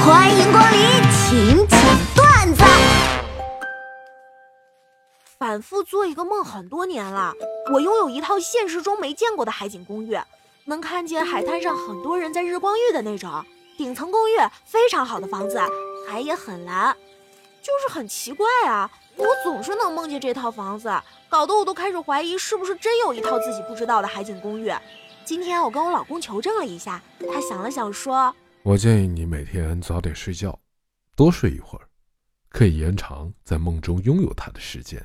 欢迎光临请讲段子。反复做一个梦很多年了，我拥有一套现实中没见过的海景公寓，能看见海滩上很多人在日光浴的那种，顶层公寓，非常好的房子，海也很蓝。就是很奇怪啊，我总是能梦见这套房子，搞得我都开始怀疑是不是真有一套自己不知道的海景公寓。今天我跟我老公求证了一下，他想了想说：“我建议你每天早点睡觉，多睡一会儿，可以延长在梦中拥有他的时间。”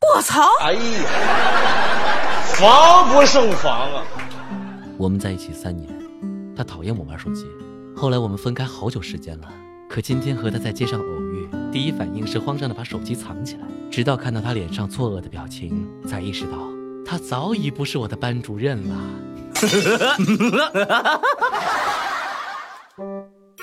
我操！哎呀，防不胜防啊！我们在一起三年，他讨厌我玩手机，后来我们分开好久时间了。可今天和他在街上偶遇，第一反应是慌张的把手机藏起来，直到看到他脸上错愕的表情，才意识到他早已不是我的班主任了。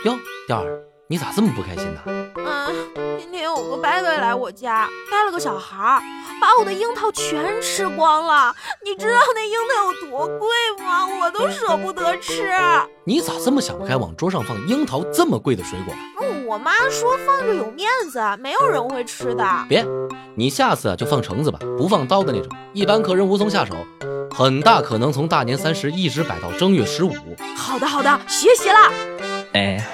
哟，调儿，你咋这么不开心呢？嗯，今天有个伯伯来我家，带了个小孩儿，把我的樱桃全吃光了。你知道那樱桃有多贵吗？我都舍不得吃。你咋这么想不开，往桌上放樱桃这么贵的水果？嗯，我妈说放着有面子，没有人会吃的。别，你下次就放橙子吧，不放刀的那种，一般客人无从下手，很大可能从大年三十一直摆到正月十五。好的，好的，学习了。哎。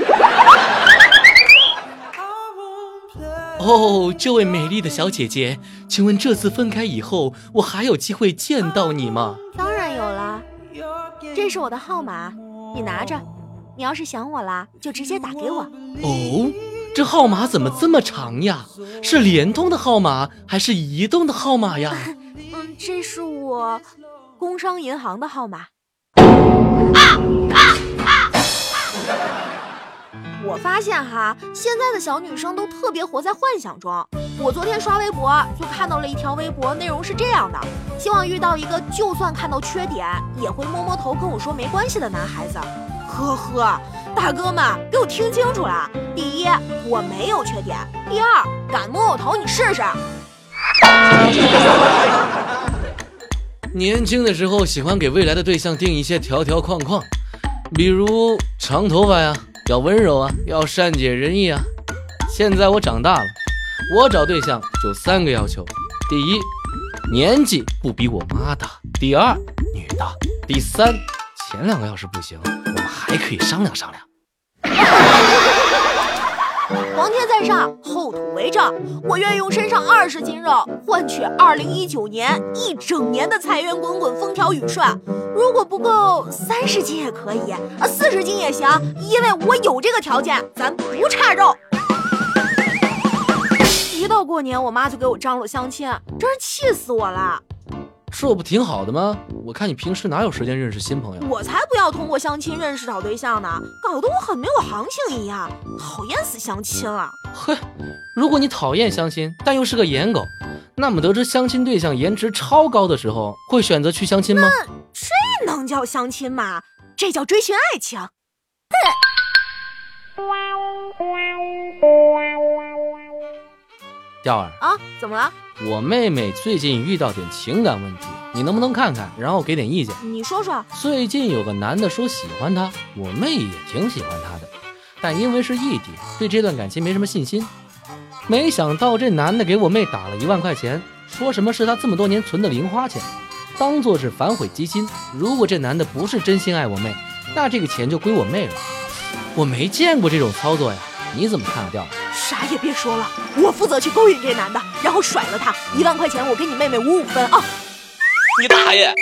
哦，这位美丽的小姐姐，请问这次分开以后，我还有机会见到你吗？当然有了，这是我的号码，你拿着。你要是想我啦，就直接打给我。哦，这号码怎么这么长呀？是联通的号码还是移动的号码呀？嗯，这是我工商银行的号码。我哈，现在的小女生都特别活在幻想中。我昨天刷微博就看到了一条微博，内容是这样的：希望遇到一个就算看到缺点也会摸摸头跟我说没关系的男孩子。呵呵，大哥们，给我听清楚了：第一，我没有缺点；第二，敢摸我头你试试。年轻的时候喜欢给未来的对象定一些条条框框，比如长头发呀。要温柔啊，要善解人意啊。现在我长大了，我找对象就三个要求：第一，年纪不比我妈大；第二，女的；第三，前两个要是不行，我们还可以商量商量。皇天在上，后土为证。我愿用身上二十斤肉换取二零一九年一整年的财源滚滚、风调雨顺。如果不够，三十斤也可以，啊，四十斤也行，因为我有这个条件，咱不差肉。一到过年，我妈就给我张罗相亲，真是气死我了。这不挺好的吗？我看你平时哪有时间认识新朋友？我才不要通过相亲认识找对象呢，搞得我很没有行情一样，讨厌死相亲了。嘿，如果你讨厌相亲，但又是个颜狗，那么得知相亲对象颜值超高的时候，会选择去相亲吗？这能叫相亲吗？这叫追寻爱情。调儿啊，怎么了？我妹妹最近遇到点情感问题，你能不能看看，然后给点意见？你说说。最近有个男的说喜欢她，我妹也挺喜欢他的，但因为是异地，对这段感情没什么信心。没想到这男的给我妹打了一万块钱，说什么是他这么多年存的零花钱，当做是反悔基金。如果这男的不是真心爱我妹，那这个钱就归我妹了。我没见过这种操作呀。你怎么看啊，调？啥也别说了，我负责去勾引这男的，然后甩了他。一万块钱，我给你妹妹五五分啊！你大爷！